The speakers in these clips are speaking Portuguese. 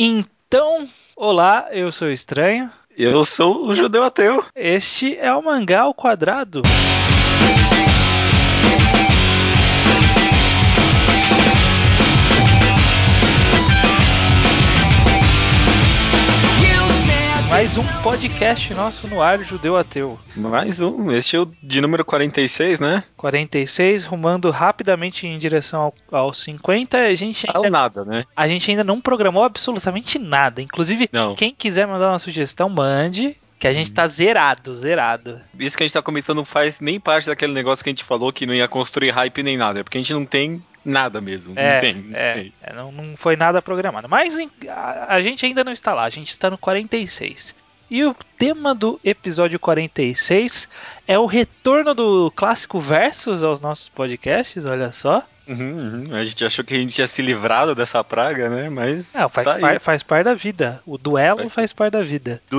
Então, olá, eu sou o Estranho. Eu sou o judeu ateu. Este é o Mangá ao Quadrado. Mais um podcast nosso no ar, Judeu Ateu. Mais um, este é o de número 46, né? 46, rumando rapidamente em direção ao, ao 50. A gente Ao ainda, nada, né? a gente ainda não programou absolutamente nada. Inclusive, Não. quem quiser mandar uma sugestão, mande. Que a gente tá zerado, zerado. Isso que a gente tá comentando não faz nem parte daquele negócio que a gente falou que não ia construir hype nem nada. É porque a gente não tem nada mesmo. É, não tem. não é, tem. é, não, não foi nada programado. Mas em- a, a gente ainda não está lá, a gente está no 46. E o tema do episódio 46 é o retorno do clássico Versus aos nossos podcasts, olha só. Uhum, uhum. A gente achou que a gente tinha se livrado dessa praga, né? Mas. Não, faz, tá par- faz parte da vida. O duelo Faz- faz, parte da vida. Do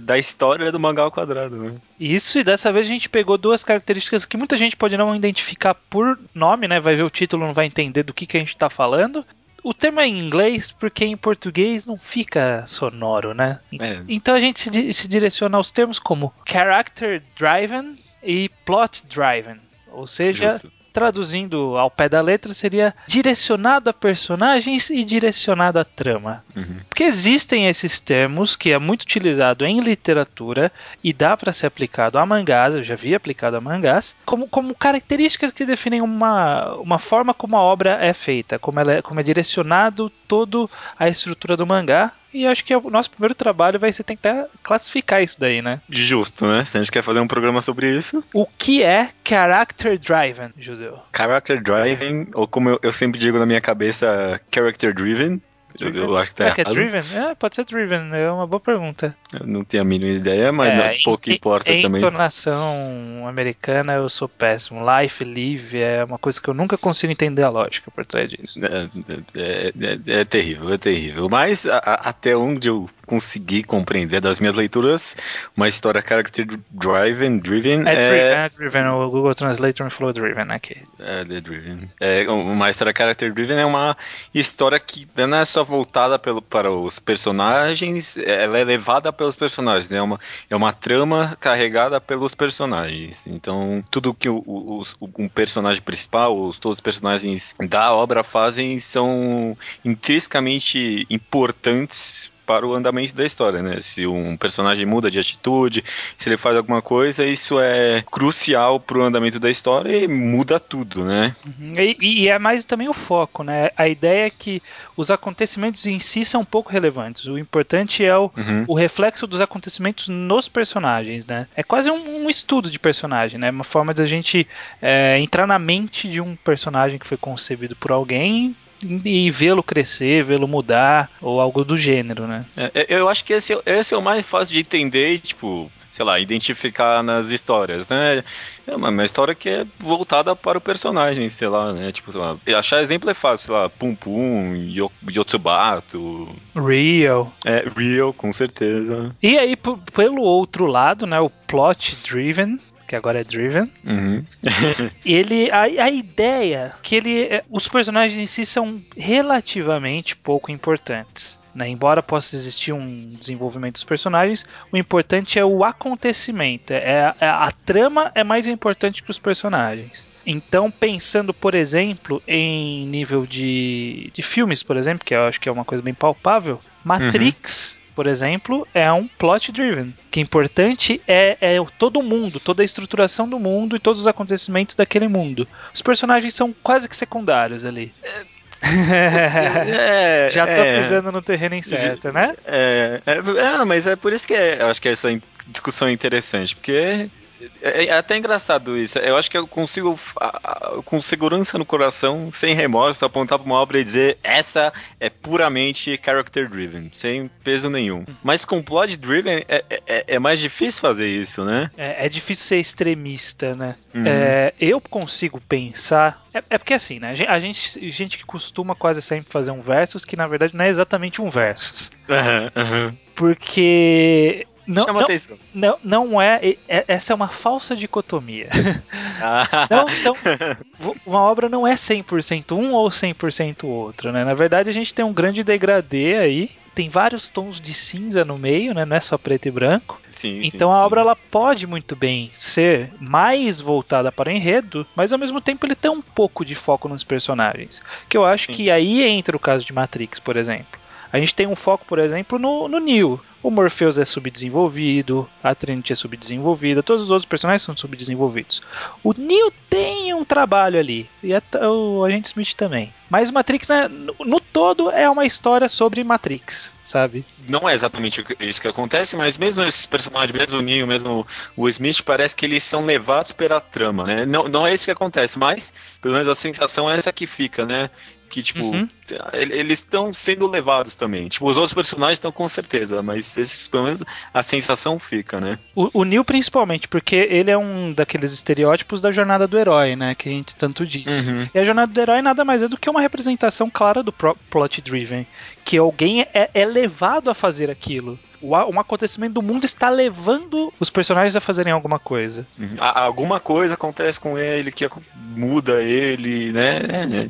da história do mangá ao quadrado, né? Isso, e dessa vez a gente pegou duas características que muita gente pode não identificar por nome, né? Vai ver o título, não vai entender do que, que a gente tá falando. O termo é em inglês porque em português não fica sonoro, né? É. Então a gente se, di- se direciona aos termos como character driven e plot driven. Ou seja, Justo. Traduzindo ao pé da letra, seria direcionado a personagens e direcionado à trama. Uhum. Porque existem esses termos que é muito utilizado em literatura e dá para ser aplicado a mangás, eu já vi aplicado a mangás, como, como características que definem uma, uma forma como a obra é feita, como, ela é, como é direcionado todo a estrutura do mangá. E acho que o nosso primeiro trabalho vai ser tentar classificar isso daí, né? Justo, né? Se a gente quer fazer um programa sobre isso. O que é character driven, Judeu? Character driving, ou como eu, eu sempre digo na minha cabeça, character driven. Eu, eu acho que tá Será que é driven? É, pode ser driven, é uma boa pergunta. Eu não tenho a mínima ideia, mas É, pouco em- importa em também. entonação americana eu sou péssimo. Life, live é uma coisa que eu nunca consigo entender a lógica por trás disso. É, é- é- é terrível, é terrível. Mas a- a- até onde eu consegui compreender das minhas leituras, uma história character driven, driven É, é, driven, é driven. O Google Translator me falou driven aqui. é, the driven. É, uma história character driven é uma história que não é só voltada pelo, para os personagens, ela é levada pelos personagens, né? É uma, é uma trama carregada pelos personagens. Então, tudo que o, o, o- um personagem principal, os, todos os personagens da obra fazem são intrinsecamente importantes para o andamento da história, né? Se um personagem muda de atitude, se ele faz alguma coisa, isso é crucial para o andamento da história e muda tudo, né? Uhum. E, e é mais também o foco, né? A ideia é que os acontecimentos em si são pouco relevantes. O importante é o, Uhum. o reflexo dos acontecimentos nos personagens, né? É quase um, um estudo de personagem, né? Uma forma da gente é, entrar na mente de um personagem que foi concebido por alguém e, vê-lo crescer, vê-lo mudar ou algo do gênero, né? É, eu acho que esse, é- esse é o mais fácil de entender e, tipo, sei lá, identificar nas histórias, né? É uma, uma história que é voltada para o personagem, sei lá, né? Tipo, sei lá, achar exemplo é fácil, sei lá, Pum Pum, Yo- Yotsubato, Real. é, Real, com certeza. E aí, pelo outro lado, né? O plot driven. Que agora é driven. Uhum. ele a, a ideia que ele é, os personagens em si são relativamente pouco importantes né? embora possa existir um desenvolvimento dos personagens o importante é o acontecimento é, é- a trama é mais importante que os personagens então pensando por exemplo em nível de, de filmes por exemplo que eu acho que é uma coisa bem palpável Matrix por exemplo, é um plot driven. Que importante é, é o- todo o mundo, toda a estruturação do mundo e todos os acontecimentos daquele mundo. Os personagens são quase que secundários ali. É, Já tô é, pisando no terreno incerto, né? É, é, é, mas é por isso que é- eu acho que essa discussão é interessante, porque é, é até engraçado isso. Eu acho que eu consigo, com segurança no coração, sem remorso, apontar para uma obra e dizer essa é puramente character driven, sem peso nenhum. Mas com plot driven é, é- é mais difícil fazer isso, né? É, é difícil ser extremista, né? Uhum. É, eu consigo pensar. É, é porque assim, né? A gente, a gente, que costuma quase sempre fazer um versus que na verdade não é exatamente um versus. Aham, aham. Porque não, chama não, atenção. Não, não é, é, Essa é uma falsa dicotomia. Ah. Não, então, uma obra não é 100% um ou 100% outro, né? Na verdade, a gente tem um grande degradê aí tem vários tons de cinza no meio, né? Não é só preto e branco. Sim, então sim, a sim. obra ela pode muito bem ser mais voltada para o enredo, mas ao mesmo tempo ele tem um pouco de foco nos personagens. Que eu acho que aí entra o caso de Matrix, por exemplo. A gente tem um foco, por exemplo, no, no Neo. O Morpheus é subdesenvolvido, a Trinity é subdesenvolvida, todos os outros personagens são subdesenvolvidos. O Neo tem um trabalho ali, e a, o Agente Smith também. Mas Matrix, né, no, todo, é uma história sobre Matrix, sabe? Não é exatamente isso que acontece, mas mesmo esses personagens, mesmo o Neo, mesmo o Smith, parece que eles são levados pela trama, né? Não, não é isso que acontece, mas pelo menos a sensação é essa que fica, né? Que, tipo, uhum. eles estão sendo levados também. Tipo, os outros personagens estão com certeza, mas esses, pelo menos, a sensação fica, né? O, o Neil, principalmente, porque ele é um daqueles estereótipos da jornada do herói, né? Que a gente tanto diz. Uhum. E a jornada do herói nada mais é do que uma representação clara do plot driven. Que alguém é, é levado a fazer aquilo um acontecimento do mundo está levando os personagens a fazerem alguma coisa. Uhum. Alguma coisa acontece com ele que muda ele, né?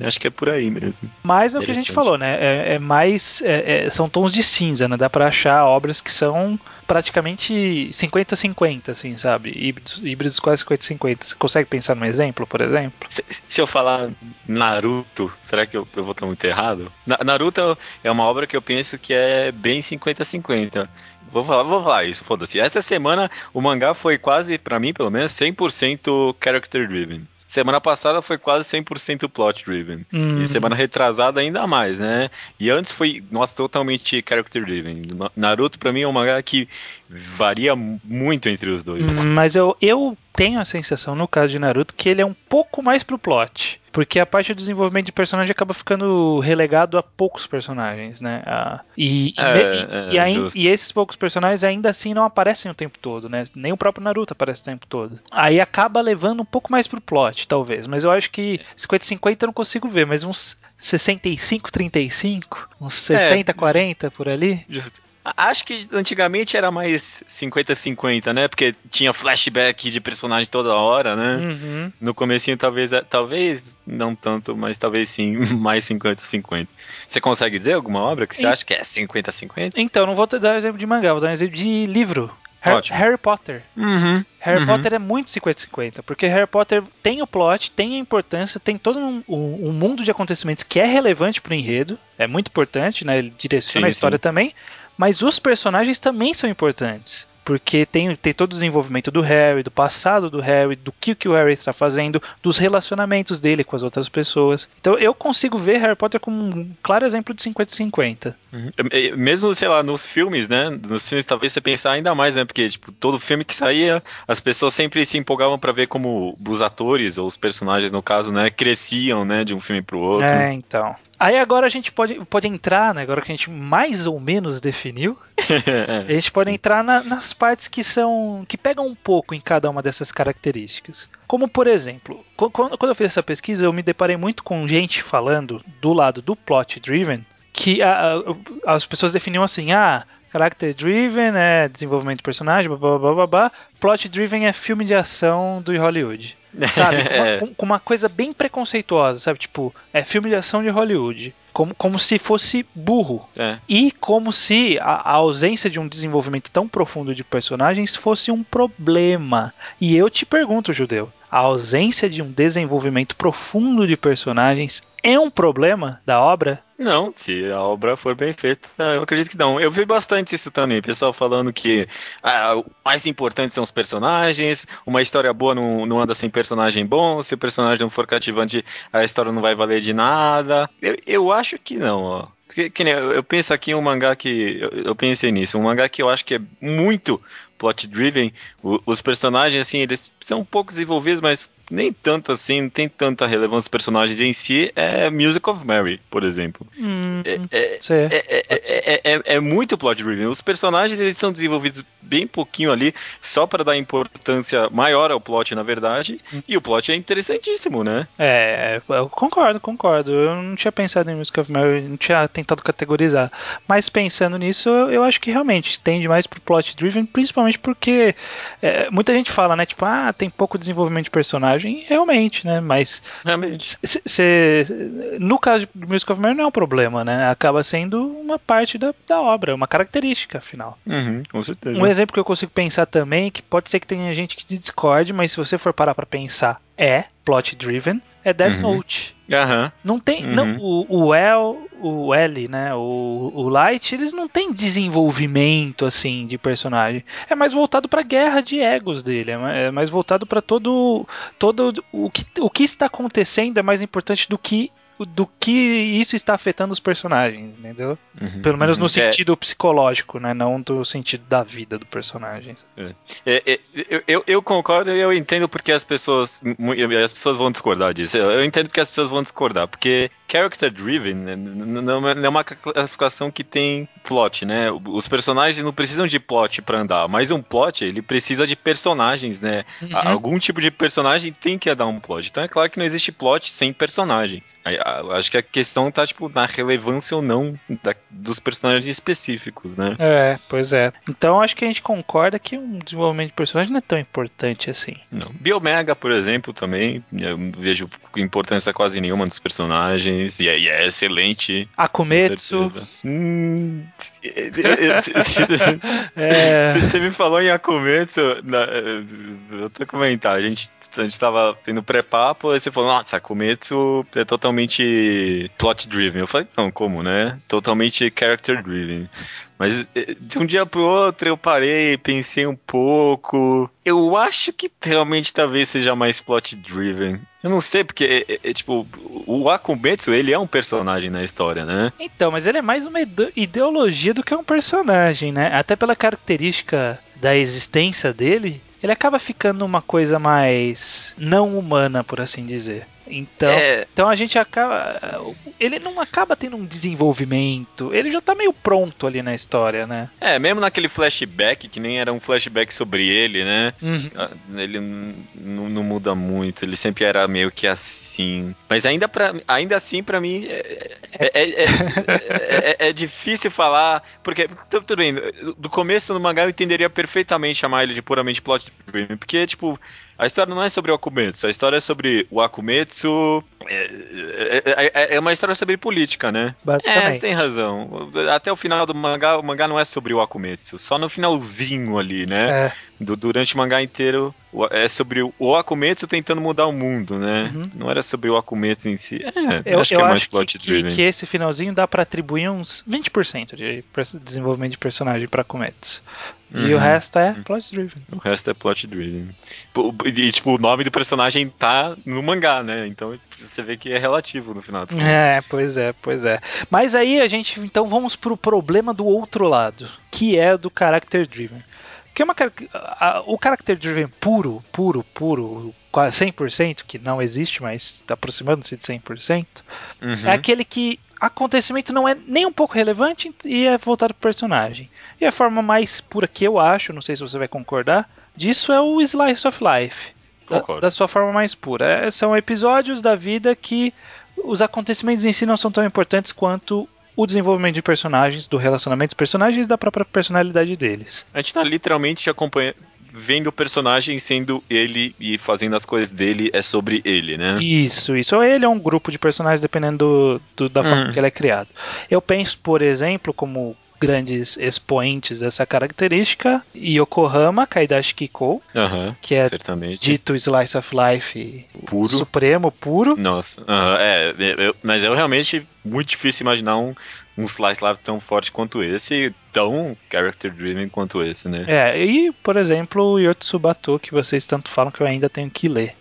É, acho que é por aí mesmo. Mas é o que a gente falou, né? É, é mais. É, é são tons de cinza, né? Dá pra achar obras que são praticamente 50-50, assim, sabe? Híbridos, híbridos quase 50-50. Você consegue pensar num exemplo, por exemplo? Se, se eu falar Naruto, será que eu, eu vou estar muito errado? Na, Naruto é uma obra que eu penso que é bem 50-50. Vou falar, vou falar isso, foda-se. Essa semana o mangá foi quase, para mim pelo menos, 100% character driven. Semana passada foi quase 100% plot driven. Hum. E semana retrasada ainda mais, né? E antes foi, nossa, totalmente character driven. Naruto para mim é um mangá que varia muito entre os dois. Mas eu, eu tenho a sensação, no caso de Naruto, que ele é um pouco mais pro plot. Porque a parte do desenvolvimento de personagem acaba ficando relegado a poucos personagens, né? A, e, é, e, e, é, aí, e, esses poucos personagens ainda assim não aparecem o tempo todo, né? Nem o próprio Naruto aparece o tempo todo. Aí acaba levando um pouco mais pro plot, talvez. Mas eu acho que 50-50 eu não consigo ver, mas uns 65-35, uns 60-40 é, por ali. Justo. Acho que antigamente era mais 50-50, né? Porque tinha flashback de personagem toda hora, né? Uhum. No comecinho talvez, talvez não tanto, mas talvez sim, mais 50-50. Você consegue dizer alguma obra que você e... acha que é 50-50? Então, não vou te dar exemplo de mangá, vou dar um exemplo de livro. Harry, Harry Potter. Uhum, Harry uhum. Potter é muito 50-50, porque Harry Potter tem o plot, tem a importância, tem todo um, um, um mundo de acontecimentos que é relevante pro enredo, é muito importante, né? Ele direciona sim, a história sim. também, mas os personagens também são importantes. Porque tem, tem todo o desenvolvimento do Harry, do passado do Harry, do que, que o Harry está fazendo, dos relacionamentos dele com as outras pessoas. Então eu consigo ver Harry Potter como um claro exemplo de 50-50. Uhum. Mesmo, sei lá, nos filmes, né? Nos filmes talvez você pensar ainda mais, né? Porque, tipo, todo filme que saía, as pessoas sempre se empolgavam para ver como os atores, ou os personagens, no caso, né, cresciam, né, de um filme pro outro. É, então. Aí agora a gente pode, pode entrar, né, agora que a gente mais ou menos definiu, a gente pode sim. entrar na, nas partes que são que pegam um pouco em cada uma dessas características. Como por exemplo, quando, quando eu fiz essa pesquisa, eu me deparei muito com gente falando do lado do plot driven que a, a, as pessoas definiam assim: ah, character driven é desenvolvimento de personagem, blá blá blá blá, blá. plot driven é filme de ação do Hollywood. Sabe? Com uma, com, com uma, coisa bem preconceituosa, sabe? Tipo, é filme de ação de Hollywood. Como, como se fosse burro. É. E como se a, a, ausência de um desenvolvimento tão profundo de personagens fosse um problema. E eu te pergunto, Judeu, a ausência de um desenvolvimento profundo de personagens é um problema da obra? Não, se a obra for bem feita, eu acredito que não. Eu vi bastante isso também, pessoal falando que ah, o mais importante são os personagens, uma história boa não, não anda sem personagem bom, se o personagem não for cativante, a história não vai valer de nada. Eu, eu acho que não, ó. Que, que nem, eu penso aqui em um mangá que. Eu, eu, pensei nisso, um mangá que eu acho que é muito, plot driven, os personagens, assim, eles são um pouco desenvolvidos, mas nem tanto assim, não tem tanta relevância os personagens em si, é Music of Mary, por exemplo. Hum, é, é, é, é, muito plot driven. Os personagens eles são desenvolvidos bem pouquinho ali, só para dar importância maior ao plot, na verdade. Hum. E o plot é interessantíssimo, né? É, eu concordo, concordo. Eu não tinha pensado em Music of Mary, não tinha tentado categorizar. Mas pensando nisso, eu acho que realmente tende mais pro plot driven, principalmente porque muita gente fala, né? Tipo, ah, tem pouco desenvolvimento de personagem realmente, né? Mas realmente. Cê, no caso de Music of Mary não é um problema, né? Acaba sendo uma parte da, da obra, uma característica, afinal. Uhum, com certeza. Um exemplo que eu consigo pensar também, que pode ser que tenha gente que discorde, mas se você for parar pra pensar, é plot driven, é Death uhum. Note. Uhum. Não tem. Uhum. Não, o, o L, o L, né? O, o Light, eles não têm desenvolvimento assim de personagem. É mais voltado para guerra de egos dele. É mais voltado para todo. todo o, que, o que está acontecendo é mais importante do que do que isso está afetando os personagens, entendeu? Uhum, Pelo menos no uhum. sentido é. psicológico, né? Não do sentido da vida do personagem. É. É, é eu, eu, concordo e eu entendo porque as pessoas as pessoas vão discordar disso. Eu entendo porque as pessoas vão discordar, porque character driven né, não é uma classificação que tem plot, né? Os personagens não precisam de plot para andar, mas um plot ele precisa de personagens, né? Uhum. Algum tipo de personagem tem que dar um plot. Então é claro que não existe plot sem personagem. Acho que a questão tá, tipo, na relevância ou não da, dos personagens específicos, né? É, pois é. Então acho que a gente concorda que um desenvolvimento de personagem não é tão importante assim. Não. Biomega, por exemplo, também, eu vejo importância quase nenhuma dos personagens, e é, e é excelente. Akumetsu. Hum, é. Você me falou em Akumetsu, vou até comentar, a gente a gente tava tendo pré-papo, aí você falou, nossa, Akumetsu é totalmente plot driven. Eu falei, não, como, né? Totalmente character driven. Mas eh, de um dia pro outro eu parei, pensei um pouco. Eu acho que realmente talvez seja mais plot driven. Eu não sei, porque, é, é, tipo, o Akumetsu, ele é um personagem na história, né? Então, mas ele é mais uma ideologia do que um personagem, né? Até pela característica da existência dele, ele acaba ficando uma coisa mais não humana, por assim dizer. Então, é... então a gente acaba. Ele não acaba tendo um desenvolvimento. Ele já tá meio pronto ali na história, né? É, mesmo naquele flashback, que nem era um flashback sobre ele, né? Uhum. Ah, ele não muda muito. Ele sempre era meio que assim. Mas ainda, pra, ainda assim, para mim, é, é, é, é, difícil falar. Porque, tudo bem, do começo no mangá eu entenderia perfeitamente chamar ele de puramente plot porque, tipo, a história não é sobre o Akumetsu, a história é sobre o Akumetsu. É, é, é, é uma história sobre política, né? Basicamente. É, você tem razão. Até o final do mangá, o mangá não é sobre o Akumetsu, só no finalzinho ali, né? É. Do, durante o mangá inteiro é sobre o Akumetsu tentando mudar o mundo, né? Uhum. Não era sobre o Akumetsu em si. É, eu acho que eu é mais plot que, driven. Que, que esse finalzinho dá para atribuir uns 20% de desenvolvimento de personagem para Akumetsu. Uhum. E o resto é plot driven. O resto é plot driven. E, tipo, o nome do personagem tá no mangá, né? Então você vê que é relativo no final das contas. É, pois é, pois é. Mas aí a gente, então, vamos pro problema do outro lado, que é do character driven. Que é uma, a, o character driven puro, puro, puro, quase 100%, que não existe, mas está aproximando-se de 100%, uhum. é aquele que acontecimento não é nem um pouco relevante e é voltado pro personagem. E a forma mais pura que eu acho, não sei se você vai concordar, disso é o Slice of Life. Da, da, sua forma mais pura. É, são episódios da vida que os acontecimentos em si não são tão importantes quanto o desenvolvimento de personagens, do relacionamento dos personagens e da própria personalidade deles. A gente está literalmente acompanhando, vendo o personagem sendo ele e fazendo as coisas dele é sobre ele, né? Isso, isso. Ou ele é um grupo de personagens dependendo do, do da forma hum. que ele é criado. Eu penso, por exemplo, como grandes expoentes dessa característica, Yokohama Kaidashi Kiko, que é certamente. dito Slice of Life puro. supremo, puro. Nossa, é, eu, mas é realmente muito difícil imaginar um, um Slice Life tão forte quanto esse, tão character driven quanto esse, né? É, e, por exemplo, o Yotsubato, que vocês tanto falam que eu ainda tenho que ler.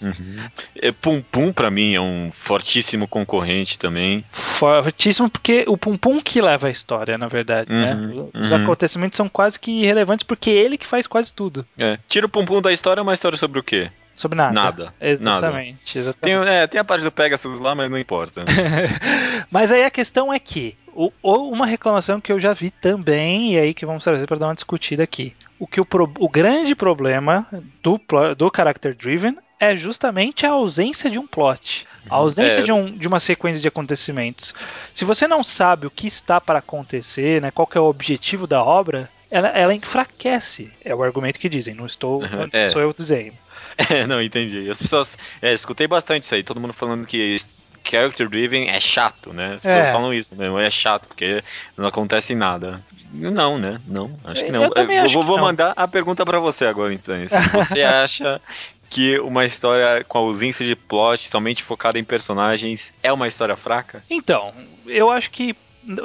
Uhum. É, Pum Pum, pra mim, é um fortíssimo concorrente também. Fortíssimo, porque o Pum Pum que leva a história, na verdade, né? Uhum, Os uhum. acontecimentos são quase que irrelevantes porque é ele que faz quase tudo. É. Tira o Pum Pum da história, é uma história sobre o quê? Sobre nada. Nada. Exatamente. exatamente. Tem, é, tem a parte do Pegasus lá, mas não importa. Mas aí a questão é que o, o- uma reclamação que eu já vi também, e aí que vamos trazer para dar uma discutida aqui. O que o, pro- o grande problema do, do character driven é justamente a ausência de um plot. A ausência É. de, um, de uma sequência de acontecimentos. Se você não sabe o que está para acontecer, né, qual é o objetivo da obra, ela, ela enfraquece. É o argumento que dizem, não estou. Uhum, é. Sou eu dizendo. É, não, entendi. As pessoas. É, escutei bastante isso aí, todo mundo falando que character driven é chato, né? As pessoas É. falam isso mesmo, é chato, porque não acontece nada. Não, né? Não, acho que Eu não. É, acho vou vou não. mandar a pergunta pra você agora, então. Se você acha que uma história com ausência de plot, somente focada em personagens, é uma história fraca? Então, eu acho que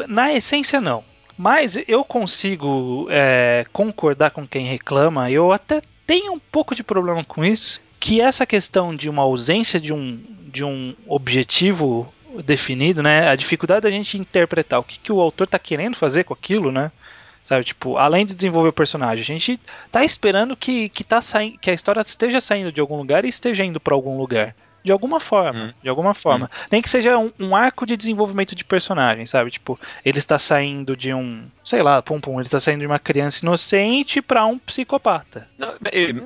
na essência não. Mas eu consigo é, concordar com quem reclama. Eu até tenho um pouco de problema com isso. Que essa questão de uma ausência de um, de um objetivo definido, né? A dificuldade da gente interpretar o que, que o autor tá querendo fazer com aquilo, né? Sabe, tipo, além de desenvolver o personagem, a gente tá esperando que, que, tá saindo, que a história esteja saindo de algum lugar e esteja indo pra algum lugar. De alguma forma, Hum. de alguma forma. Nem que seja um, um arco de desenvolvimento de personagem, sabe? Tipo, ele está saindo de um, sei lá, pum pum, ele está saindo de uma criança inocente pra um psicopata. Não,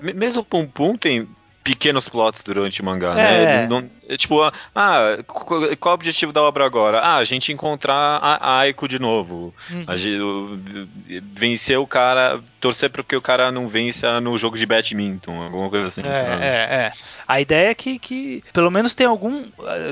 me- mesmo Pum Pum tem pequenos plots durante o mangá, É. né? Não- é tipo, ah, ah, qu- qual o objetivo da obra agora? Ah, a gente encontrar a Aiko de novo. Uhum. Gente, vencer o cara, torcer para que o cara não vença no jogo de badminton, alguma coisa assim, É, sabe? é, é. A ideia é que, que pelo menos tem algum.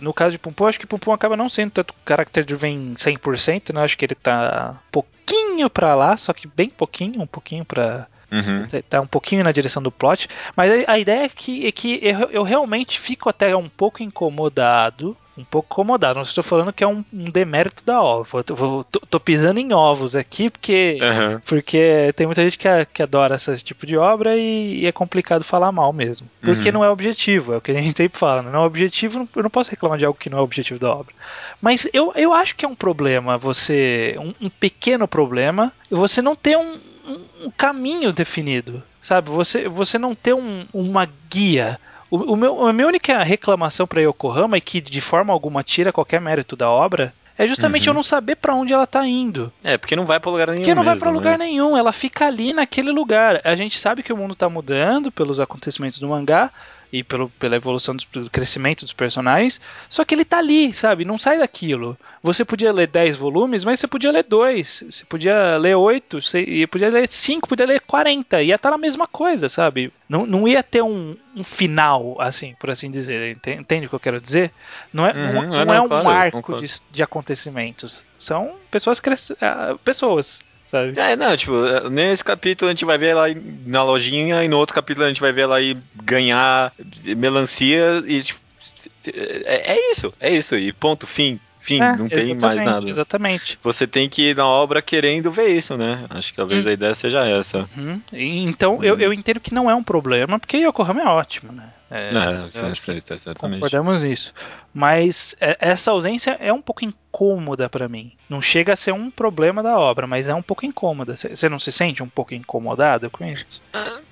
No caso de Pumpum, acho que Pumpum acaba não sendo tanto character driven 100%, né? Acho que ele tá pouquinho pra lá, só que bem pouquinho, um pouquinho pra. Uhum. Tá um pouquinho na direção do plot. Mas a, ideia é que, é que eu, eu realmente fico até um pouco incomodado. Um pouco incomodado. Não estou falando que é um, um demérito da obra. Eu tô, vou- tô- tô pisando em ovos aqui, porque. Aham. Porque tem muita gente que, a- que adora esse tipo de obra e, e é complicado falar mal mesmo. Porque Uhum. não é objetivo, é o que a gente sempre fala. né? Não é objetivo, não- eu não posso reclamar de algo que não é objetivo da obra. Mas eu, eu acho que é um problema você. Um, um pequeno problema, você não ter um, um- um caminho definido. Sabe? Você, você não ter um- uma guia. O, o meu, a minha única reclamação para Yokohama, e que de forma alguma tira qualquer mérito da obra, é justamente Uhum. eu não saber para onde ela tá indo. É, porque não vai pra lugar nenhum. Porque não vai mesmo, pra lugar né? nenhum, ela fica ali naquele lugar. A gente sabe que o mundo tá mudando pelos acontecimentos do mangá e pelo, pela evolução dos- do crescimento dos personagens, só que ele tá ali, sabe? Não sai daquilo. Você podia ler 10 volumes, mas você podia ler 2, você podia ler 8, você podia ler 5, podia ler 40, ia estar na mesma coisa, sabe? Não, não ia ter um, um final, assim, por assim dizer. Ente- Entende o que eu quero dizer? Não é, Uhum, não, é, não não, é um claro, arco de, de acontecimentos. São pessoas crescendo. pessoas, sabe? É, não, tipo, nesse capítulo a gente vai ver ela na lojinha e no outro capítulo a gente vai ver ela ir ganhar melancia e tipo, é, é isso, é isso e ponto, fim, fim, É, não tem mais nada. Exatamente. Você tem que ir na obra querendo ver isso, né? Acho que talvez Hum. a ideia seja essa. Uhum. Então eu, eu entendo que não é um problema, porque Yokohama é ótimo, né? É, É, cer- cer- certamente. Concordamos nisso. Mas é, essa ausência é um pouco incômoda pra mim. Não chega a ser um problema da obra, mas é um pouco incômoda. Você não se sente um pouco incomodado com isso?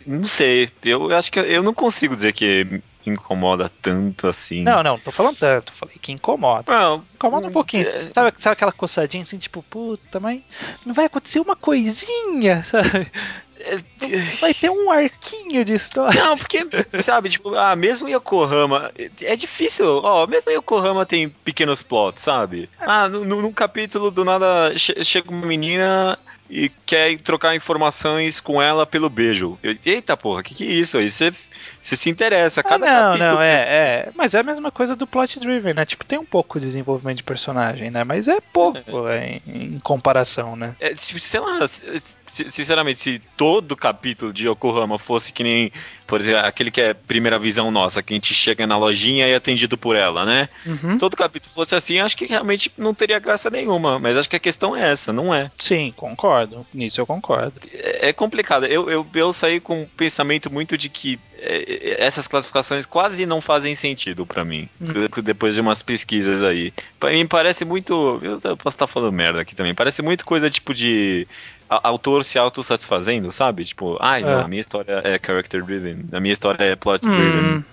Não sei, eu acho que eu não consigo dizer que incomoda tanto assim. Não, não, não tô falando tanto. Falei que incomoda. Não, Incomoda um pouquinho. é- Sabe, sabe aquela coçadinha assim, tipo, puta, mas não vai acontecer uma coisinha, sabe? Vai ter um arquinho de história. Não, porque, sabe, tipo, ah, mesmo Yokohama, é difícil, ó, mesmo Yokohama tem pequenos plots, sabe? Ah, no, no- num capítulo do nada che- chega uma menina e quer trocar informações com ela pelo beijo. Eu, Eita porra, que que é isso aí? Você se interessa, Ah, cada não, capítulo... não, é, é. Mas é a mesma coisa do plot driven, né? Tipo, tem um pouco de desenvolvimento de personagem, né? Mas é pouco é, em, em comparação, né? É, sei lá, sinceramente, se todo capítulo de Yokohama fosse que nem, por exemplo, aquele que é primeira visão nossa, que a gente chega na lojinha e é atendido por ela, né? Uhum. Se todo capítulo fosse assim, acho que realmente não teria graça nenhuma. Mas acho que a questão é essa, não é? Sim, concordo. Nisso eu concordo. É é complicado. Eu, eu, eu saí com um pensamento muito de que é, é, essas classificações quase não fazem sentido para mim, hum. depois de umas pesquisas aí. Pra mim parece muito. Eu posso estar falando merda aqui também. Parece muito coisa tipo de autor se autossatisfazendo, sabe? Tipo, ai, ah, não, a minha história é character driven, a minha história é plot driven. Hum.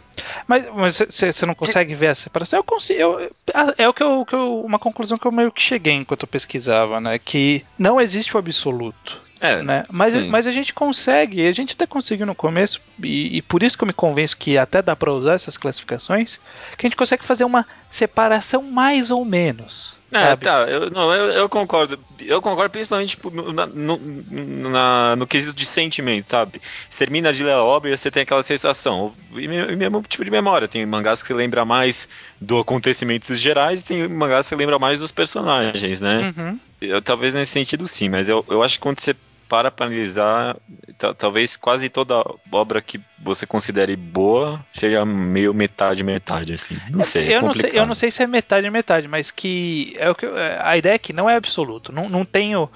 Mas você não consegue ver a separação? Eu consigo. Eu, é o que eu, que eu, uma conclusão que eu meio que cheguei enquanto eu pesquisava, né? Que não existe o absoluto. É, né? mas, mas a gente consegue, a gente até conseguiu no começo, e, e por isso que eu me convenço que até dá para usar essas classificações, que a gente consegue fazer uma separação mais ou menos. É, tá, eu, não, eu, eu, concordo. Eu concordo principalmente tipo, no, no, na, no quesito de sentimento, sabe? Você termina de ler a obra e você tem aquela sensação. E mesmo tipo de memória. Tem mangás que lembra mais do acontecimentos gerais e tem mangás que lembra mais dos personagens, né? Uhum. Eu, talvez nesse sentido sim, mas eu, eu acho que quando você para para analisar, talvez quase toda obra que você considere boa seja meio metade metade assim. Não sei. É eu não sei, eu não sei se é metade metade, mas que é o que é, a ideia é que não é absoluto. Não, não tenho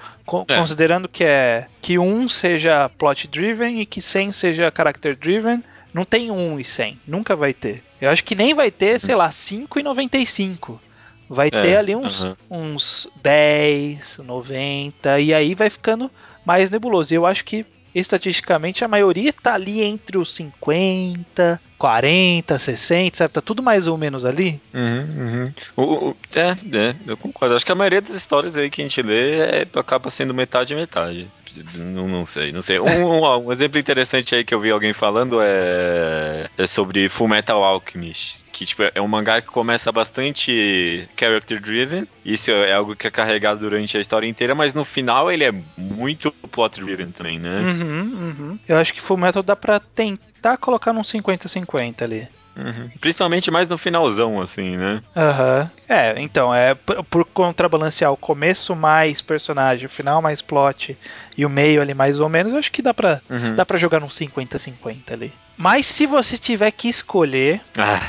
é. considerando que é que um seja plot driven e que 100 seja character driven. Não tem 1 e 100, nunca vai ter. Eu acho que nem vai ter, sei lá, 5 e 95. Vai é, ter ali uns, uh -huh. uns 10, 90, e aí vai ficando mais nebuloso. Eu acho que estatisticamente a maioria está ali entre os 50, 40, 60, sabe? Tá tudo mais ou menos ali. Uhum, uhum. O, o, é, é, eu concordo. Acho que a maioria das histórias aí que a gente lê é, acaba sendo metade metade. Não, não sei, não sei. Um, um, um, exemplo interessante aí que eu vi alguém falando é, é sobre Full Metal Alchemist. Que tipo, é um mangá que começa bastante character driven. Isso é algo que é carregado durante a história inteira, mas no final ele é muito plot driven também, né? Uhum, uhum. Eu acho que Full Metal dá pra tentar colocar num 50-50 ali. Uhum. Principalmente mais no finalzão, assim, né? Aham. Uhum. É, então, é por, por contrabalancear o começo mais personagem, o final mais plot e o meio ali mais ou menos, eu acho que dá pra, uhum. dá pra jogar num 50-50 ali. Mas se você tiver que escolher. Ah.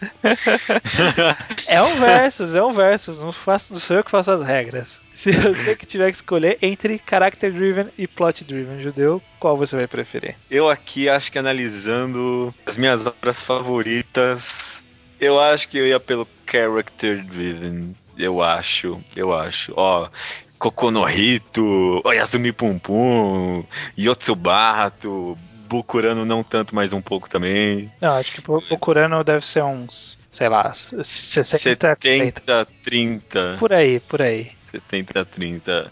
é um versus, é um versus. Não, faço, não sou eu que faço as regras. Se você que tiver que escolher entre character driven e plot driven judeu, qual você vai preferir? Eu aqui acho que analisando as minhas obras favoritas, eu acho que eu ia pelo character driven. Eu acho, eu acho. Ó, Kokonohito, Oyasumi Pum Pum, Yotsubato, Bukurano não tanto, mas um pouco também. Não, acho que Bukurano deve ser uns, sei lá, 60, 70 30. Por aí, por aí. 70 30.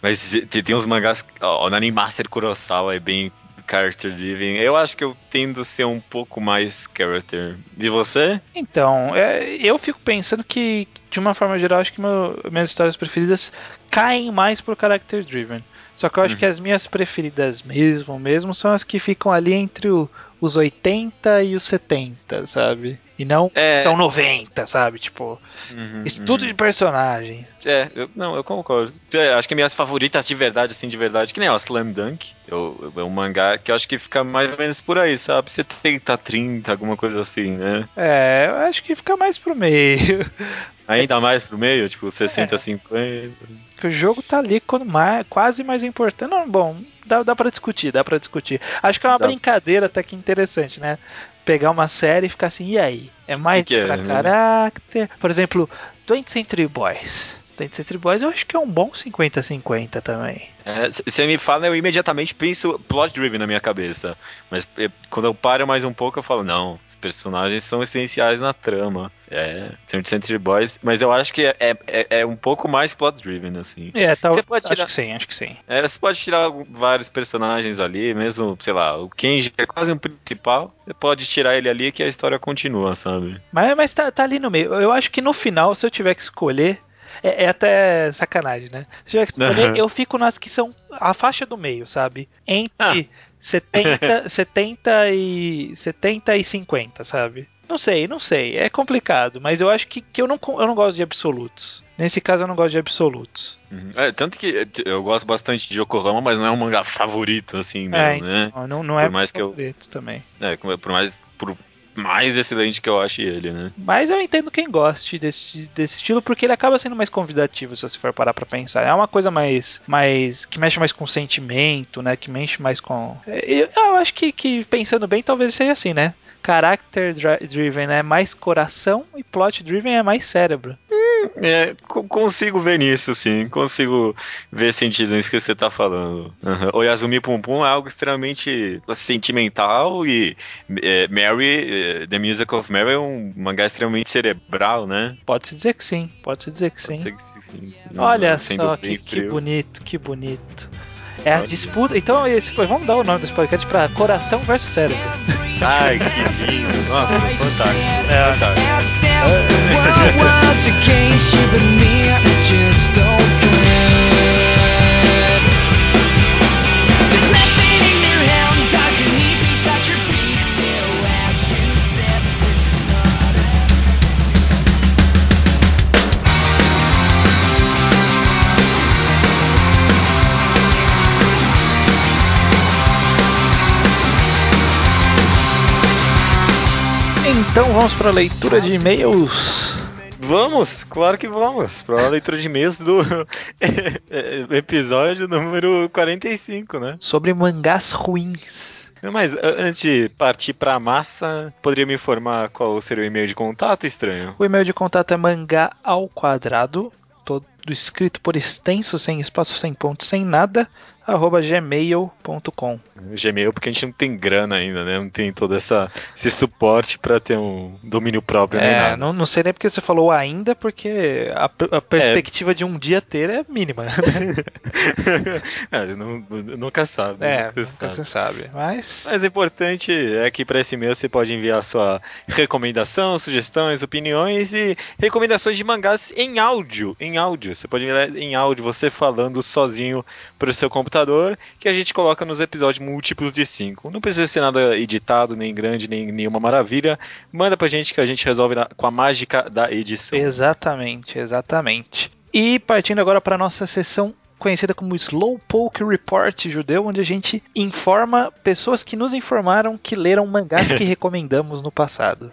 Mas tem uns mangás. Ó, o Nani Master Kurosawa é bem character driven. Eu acho que eu tendo a ser um pouco mais character. E você? Então, é, eu fico pensando que, de uma forma geral, acho que meu, minhas histórias preferidas caem mais pro character driven. Só que eu acho uhum. que as minhas preferidas mesmo, mesmo, são as que ficam ali entre o, os 80 e os 70, sabe? E não é... são 90, sabe? Tipo, uhum, estudo uhum. de personagem. É, eu, não, eu concordo. É, acho que minhas favoritas de verdade, assim, de verdade, que nem o Slam Dunk. Eu, é um mangá que eu acho que fica mais ou menos por aí, sabe? 70, 30, alguma coisa assim, né? É, eu acho que fica mais pro meio. Ainda mais pro meio, tipo 60, é. 50. O jogo tá ali quando mais, quase mais importante. Não, bom, dá, dá pra discutir, dá pra discutir. Acho que é uma dá. brincadeira até que interessante, né? Pegar uma série e ficar assim, e aí? É mais que que pra é, caráter? Né? Por exemplo, 20 Century Boys. 20 Century Boys eu acho que é um bom 50-50 também. É, você me fala, eu imediatamente penso plot driven na minha cabeça. Mas é, quando eu paro mais um pouco, eu falo, não, os personagens são essenciais na trama. É, tem Century Boys, mas eu acho que é, é, é, um pouco mais plot driven, assim. É, tá, você pode tirar, acho que sim, acho que sim. É, você pode tirar vários personagens ali, mesmo, sei lá, o Kenji é quase um principal, você pode tirar ele ali que a história continua, sabe? Mas, mas tá, tá ali no meio. Eu acho que no final, se eu tiver que escolher, é, é, até sacanagem, né? Se tiver que escolher, uhum. eu fico nas que são a faixa do meio, sabe? Entre ah. 70, 70, e, 70 e 50, sabe? Não sei, não sei. É complicado, mas eu acho que, que eu, não, eu não gosto de absolutos. Nesse caso eu não gosto de absolutos. Uhum. É, tanto que eu gosto bastante de Yokohama, mas não é um mangá favorito, assim, mesmo, é, né? Não, não é por mais que favorito eu, também. É, por mais. Por mais excelente que eu acho ele, né? Mas eu entendo quem goste desse, desse estilo, porque ele acaba sendo mais convidativo, se você for parar pra pensar. É uma coisa mais. mais que mexe mais com sentimento, né? Que mexe mais com. Eu, eu acho que, que, pensando bem, talvez seja assim, né? Character driven é mais coração e plot driven é mais cérebro. É, consigo ver nisso, sim. Consigo ver sentido nisso que você tá falando. Uhum. O Yasumi Pum Pum é algo extremamente sentimental e é, Mary, é, The Music of Mary é um mangá extremamente cerebral, né? Pode-se dizer que sim. Pode-se dizer que sim. Que sim, sim. Olha só que, que bonito, que bonito. É a disputa. Então, esse, vamos dar o nome desse podcast para Coração versus Cérebro. Ai, que lindo. Nossa, fantástico. É, fantástico. Então vamos para a leitura de e-mails. Vamos, claro que vamos. Para a leitura de e-mails do episódio número 45, né? Sobre mangás ruins. Mas antes de partir para a massa, poderia me informar qual seria o e-mail de contato, estranho? O e-mail de contato é mangá ao quadrado, todo escrito por extenso, sem espaço, sem ponto, sem nada, arroba gmail.com. Gmail porque a gente não tem grana ainda, né? Não tem todo essa, esse suporte para ter um domínio próprio. É, não, não sei nem porque você falou ainda, porque a, a perspectiva é. de um dia ter é mínima. é, não, nunca sabe. É, nunca, nunca sabe. se sabe. Mas... Mas o importante é que para esse e-mail você pode enviar sua recomendação, sugestões, opiniões e recomendações de mangás em áudio. Em áudio. Você pode enviar em áudio, você falando sozinho para o seu computador computador que a gente coloca nos episódios múltiplos de 5. Não precisa ser nada editado, nem grande, nem nenhuma maravilha. Manda pra gente que a gente resolve na, com a mágica da edição. Exatamente, exatamente. E partindo agora para nossa sessão conhecida como Slowpoke Report judeu, onde a gente informa pessoas que nos informaram que leram mangás que recomendamos no passado.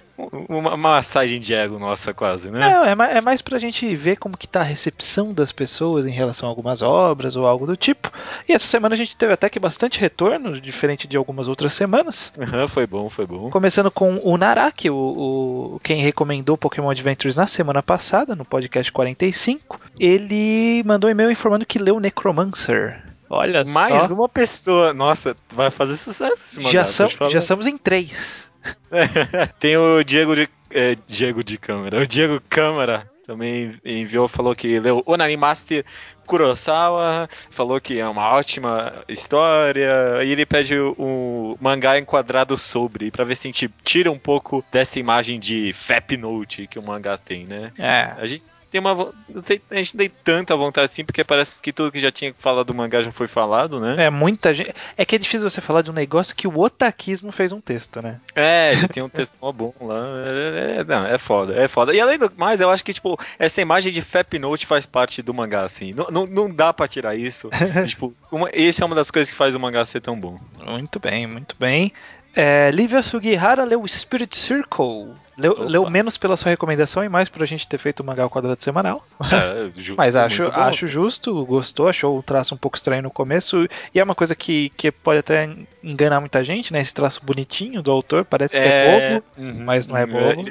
Uma, massagem de ego nossa, quase, né? Não, é, mais, é mais pra gente ver como que tá a recepção das pessoas em relação a algumas obras ou algo do tipo. E essa semana a gente teve até que bastante retorno, diferente de algumas outras semanas. Uhum, foi bom, foi bom. Começando com o Naraki, o, o, quem recomendou Pokémon Adventures na semana passada, no podcast 45. Ele mandou um e-mail informando que leu Necromancer. Olha Mais só. uma pessoa. Nossa, vai fazer sucesso esse já, são, já estamos em três. Tem o Diego de. É, Diego de Câmara. O Diego Câmara também enviou, falou que leu Onani Master Kurosawa, falou que é uma ótima história, e ele pede o mangá enquadrado sobre, para ver se a gente tira um pouco dessa imagem de Fap Note que o mangá tem, né? É. A gente tem uma. Não sei, a gente não tem tanta vontade assim, porque parece que tudo que já tinha falado do mangá já foi falado, né? É, muita gente. É que é difícil você falar de um negócio que o otakismo fez um texto, né? É, ele tem um texto mó bom lá. É, é, não, é foda, é foda. E além do mais, eu acho que, tipo, essa imagem de Fap Note faz parte do mangá, assim. Não, não, não dá pra tirar isso. tipo, uma, esse é uma das coisas que faz o mangá ser tão bom. Muito bem, muito bem. É, Lívia Sugihara leu Spirit Circle. Leu, leu, menos pela sua recomendação e mais pra gente ter feito o mangá quadrado semanal. É, justo, Mas acho, acho justo, gostou, achou o traço um pouco estranho no começo. E é uma coisa que, que pode até enganar muita gente, né? Esse traço bonitinho do autor, parece que é, é bobo, uhum, mas não é bobo.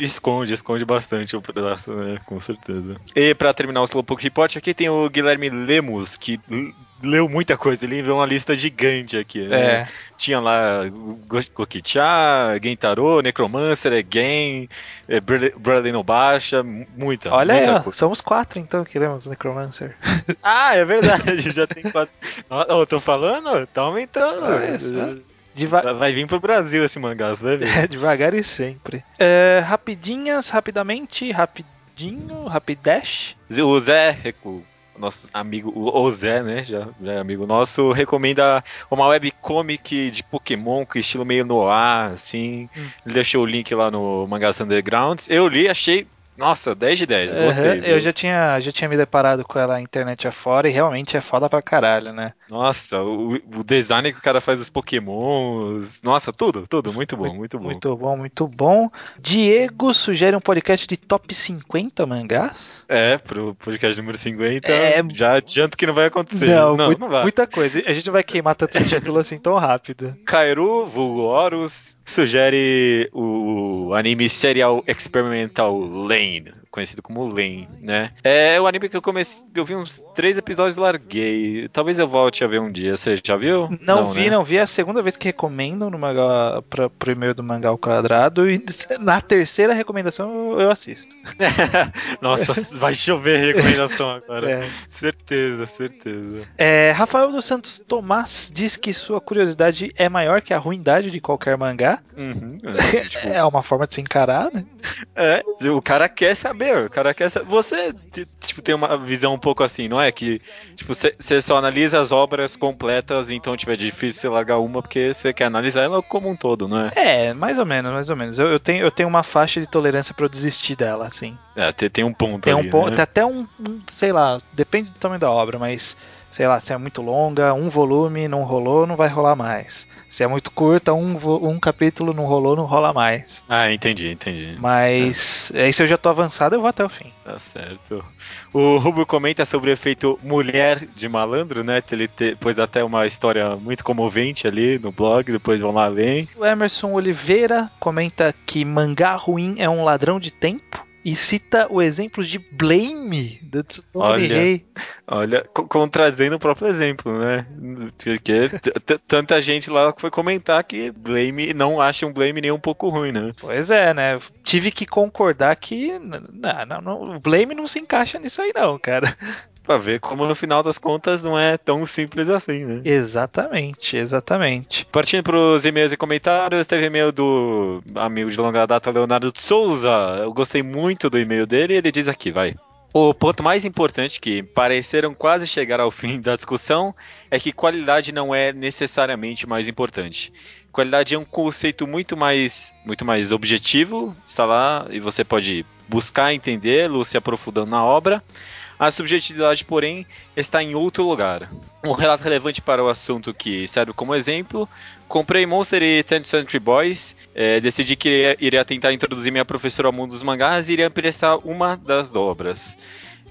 Esconde, esconde bastante o pedaço, né? Com certeza. E pra terminar o Slowpoke Report, aqui tem o Guilherme Lemos, que leu muita coisa, ele enviou uma lista gigante aqui. Né? É. Tinha lá Gokicha, Gentaro, Necromancer, Gen, é, Bradley no Baixa, muita. Olha muita aí, ó, somos quatro então que lemos Necromancer. Ah, é verdade, já tem quatro. oh, tô falando? Tá aumentando. Ah, Deva... Vai vir pro Brasil esse mangá, você vai ver. É, devagar e sempre. É, rapidinhas, rapidamente, rapidinho, rapidash. O Zé, nosso amigo, o Zé, né? Já, já é amigo nosso, recomenda uma webcomic de Pokémon com estilo meio noir, assim. Hum. Ele deixou o link lá no Mangás Undergrounds. Eu li, achei Nossa, 10 de 10, gostei. Uhum, eu já tinha, já tinha me deparado com ela na internet afora e realmente é foda pra caralho, né? Nossa, o, o design que o cara faz dos pokémons. Nossa, tudo, tudo. Muito bom, muito bom. Muito bom, muito bom. Diego sugere um podcast de top 50 mangás? É, pro podcast número 50. É... Já adianto que não vai acontecer. Não, não, muito, não vai. Muita coisa. A gente não vai queimar tanto título assim tão rápido. Kairu, vulgo Horus, sugere o anime Serial Experimental Lane insane. Conhecido como Lane, né? É o anime que eu comecei, eu vi uns três episódios e larguei. Talvez eu volte a ver um dia. Você já viu? Não, não vi, né? não vi. É a segunda vez que recomendam no mangá pra, pro e-mail do Mangá ao Quadrado e na terceira recomendação eu assisto. Nossa, vai chover recomendação agora. É. Certeza, certeza. É, Rafael dos Santos Tomás diz que sua curiosidade é maior que a ruindade de qualquer mangá. Uhum, é, tipo... é uma forma de se encarar, né? É, o cara quer saber saber, o cara quer saber. Você, tipo, tem uma visão um pouco assim, não é? Que, tipo, você só analisa as obras completas, então, tipo, é difícil você largar uma porque você quer analisar ela como um todo, não é? É, mais ou menos, mais ou menos. Eu, eu tenho, eu tenho uma faixa de tolerância para eu desistir dela, assim. É, tem, tem um ponto Tem ali, um ponto, né? tem até um, um, sei lá, depende do tamanho da obra, mas sei lá, se é muito longa, um volume não rolou, não vai rolar mais. Se é muito curta, um, um capítulo não rolou, não rola mais. Ah, entendi, entendi. Mas é. aí se eu já tô avançado, eu vou até o fim. Tá certo. O Rubro comenta sobre o efeito mulher de malandro, né? Ele te, pôs até uma história muito comovente ali no blog, depois vão lá ler. O Emerson Oliveira comenta que mangá ruim é um ladrão de tempo e cita o exemplo de Blame do Tsutomu Rei. Olha, contrazendo o próprio exemplo, né? Porque tanta gente lá foi comentar que Blame não acha um Blame nem um pouco ruim, né? Pois é, né? Tive que concordar que não, não, não, o Blame não se encaixa nisso aí não, cara. Pra ver como no final das contas não é tão simples assim, né? Exatamente, exatamente. Partindo pros e-mails e comentários, teve e-mail do amigo de longa data, Leonardo Souza. Eu gostei muito do e-mail dele e ele diz aqui, vai. O ponto mais importante que pareceram quase chegar ao fim da discussão é que qualidade não é necessariamente mais importante. Qualidade é um conceito muito mais, muito mais objetivo, está lá e você pode buscar entendê-lo, se aprofundando na obra. A subjetividade, porém, está em outro lugar. Um relato relevante para o assunto que serve como exemplo: comprei Monster e 10th Century Boys, é, decidi que iria, iria, tentar introduzir minha professora ao mundo dos mangás e iria emprestar uma das obras.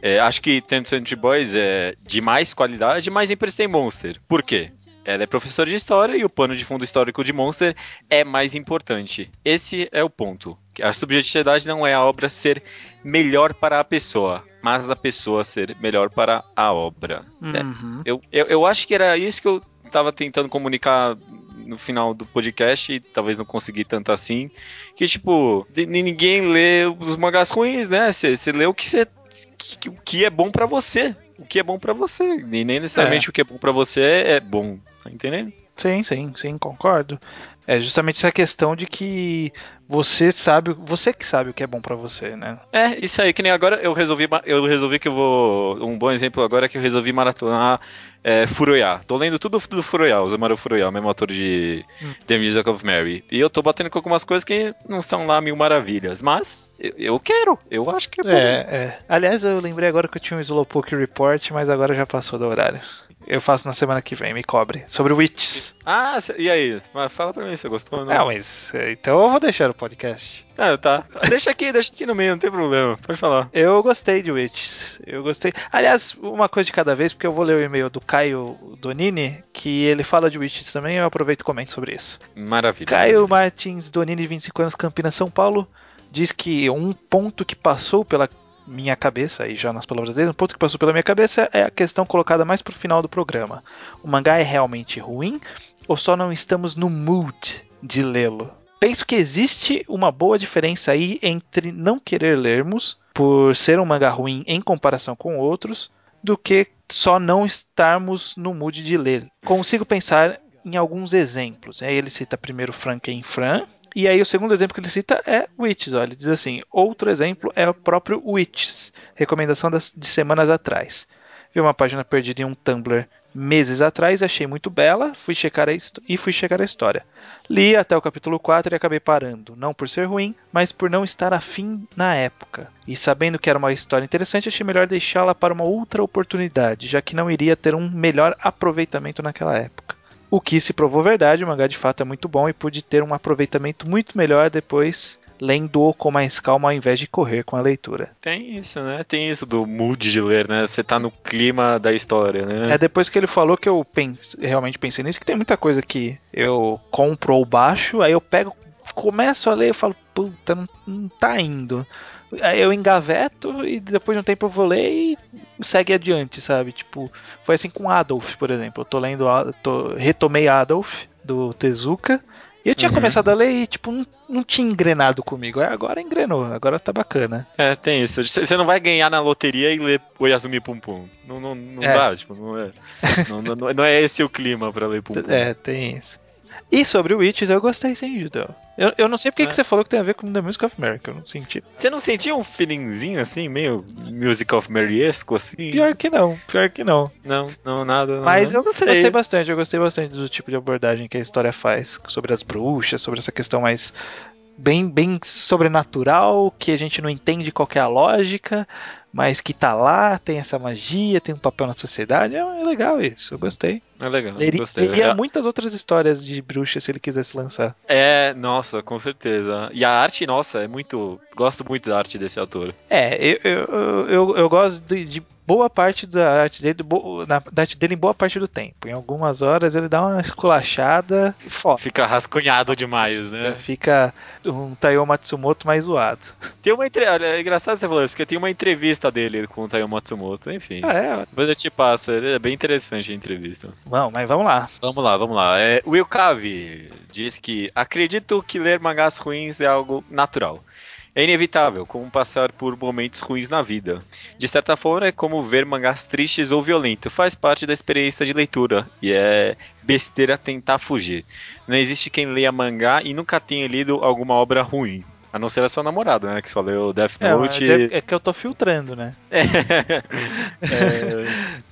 É, acho que 10th Century Boys é de mais qualidade, mas emprestei Monster. Por quê? Ela é professora de história e o pano de fundo histórico de Monster é mais importante. Esse é o ponto. A subjetividade não é a obra ser melhor para a pessoa, mas a pessoa ser melhor para a obra. Uhum. É, eu, eu, eu acho que era isso que eu estava tentando comunicar no final do podcast, e talvez não consegui tanto assim, que tipo, ninguém lê os mangás ruins, né? Você lê o que você que, que é bom para você, o que é bom para você, e nem necessariamente é. o que é bom para você é bom, tá entendendo? Sim, sim, sim, concordo. É justamente essa questão de que você sabe, você que sabe o que é bom para você, né? É, isso aí, que nem agora eu resolvi, eu resolvi que eu vou, um bom exemplo agora é que eu resolvi maratonar é, Furuya. Tô lendo tudo do Furuya, o Zamaru Furuya, o mesmo autor de hum. The Music of Mary. E eu tô batendo com algumas coisas que não são lá mil maravilhas, mas eu, eu quero, eu acho que é bom. É, é. Aliás, eu lembrei agora que eu tinha um Slowpoke Report, mas agora já passou do horário. Eu faço na semana que vem, me cobre. Sobre Witches. Ah, e aí? Fala pra mim, você gostou ou não? Não, mas é, então eu vou deixar o podcast. Ah, tá. Deixa aqui, deixa aqui no meio, não tem problema. Pode falar. Eu gostei de Witches. Eu gostei. Aliás, uma coisa de cada vez, porque eu vou ler o e-mail do Caio Donini, que ele fala de Witches também, eu aproveito e comento sobre isso. Maravilha. Caio Martins Donini, 25 anos, Campinas, São Paulo, diz que um ponto que passou pela minha cabeça, aí já nas palavras dele, um ponto que passou pela minha cabeça é a questão colocada mais pro final do programa. O mangá é realmente ruim ou só não estamos no mood de lê-lo? Penso que existe uma boa diferença aí entre não querer lermos por ser um mangá ruim em comparação com outros, do que só não estarmos no mood de ler. Consigo pensar em alguns exemplos. Aí ele cita primeiro Franken Fran, e aí o segundo exemplo que ele cita é Witches. Ele diz assim: outro exemplo é o próprio Witches, recomendação das, de semanas atrás. Vi uma página perdida em um Tumblr meses atrás, achei muito bela, fui checar a e fui checar a história. Li até o capítulo 4 e acabei parando, não por ser ruim, mas por não estar afim na época. E sabendo que era uma história interessante, achei melhor deixá-la para uma outra oportunidade, já que não iria ter um melhor aproveitamento naquela época. O que se provou verdade, o mangá de fato é muito bom e pude ter um aproveitamento muito melhor depois lendo com mais calma ao invés de correr com a leitura. Tem isso, né? Tem isso do mood de ler, né? Você tá no clima da história, né? É depois que ele falou que eu pense, realmente pensei nisso, que tem muita coisa que eu compro ou baixo, aí eu pego, começo a ler e falo, puta, não, não tá indo. Eu engaveto e depois de um tempo eu vou ler e segue adiante, sabe? Tipo, foi assim com Adolf, por exemplo. Eu tô lendo, tô, retomei Adolf do Tezuka e eu tinha uhum. começado a ler e, tipo, não, não tinha engrenado comigo. Agora engrenou, agora tá bacana. É, tem isso. Você não vai ganhar na loteria e ler o Yasumi Pum Pum. Não, não, não é. dá, tipo, não é, não, não, não, é esse o clima pra ler Pum Pum. É, tem isso. E sobre o Witches, eu gostei sim, Judeu. Eu, eu não sei porque é. que você falou que tem a ver com The Music of Mary, que eu não senti. Você não sentia um feelingzinho assim, meio Music of Mary-esco assim? Pior que não, pior que não. Não, não, nada. Mas não, eu gostei, gostei, bastante, eu gostei bastante do tipo de abordagem que a história faz sobre as bruxas, sobre essa questão mais bem, bem sobrenatural, que a gente não entende qual é a lógica, mas que tá lá, tem essa magia, tem um papel na sociedade. É, é legal isso, eu gostei. É legal, Ele, gostei. Teria muitas outras histórias de bruxa se ele quisesse lançar. É, nossa, com certeza. E a arte, nossa, é muito. Gosto muito da arte desse autor. É, eu, eu, eu, eu gosto de, de boa parte da arte dele, na, da arte dele em boa parte do tempo. Em algumas horas ele dá uma esculachada e foda. Fica rascunhado demais, né? Fica um Taiyo Matsumoto mais zoado. Tem uma entrevista, é engraçado você falar isso, porque tem uma entrevista dele com o Taiyo Matsumoto, enfim. Ah, é? Depois eu te passo, é bem interessante a entrevista. Bom, mas vamos lá. Vamos lá, vamos lá. É, Will Cave diz que acredito que ler mangás ruins é algo natural. É inevitável, como passar por momentos ruins na vida. De certa forma, é como ver mangás tristes ou violentos. Faz parte da experiência de leitura. E é besteira tentar fugir. Não existe quem leia mangá e nunca tenha lido alguma obra ruim. A não ser a sua namorada, né? Que só leu Death é, Note. É, é que eu tô filtrando, né? É. é...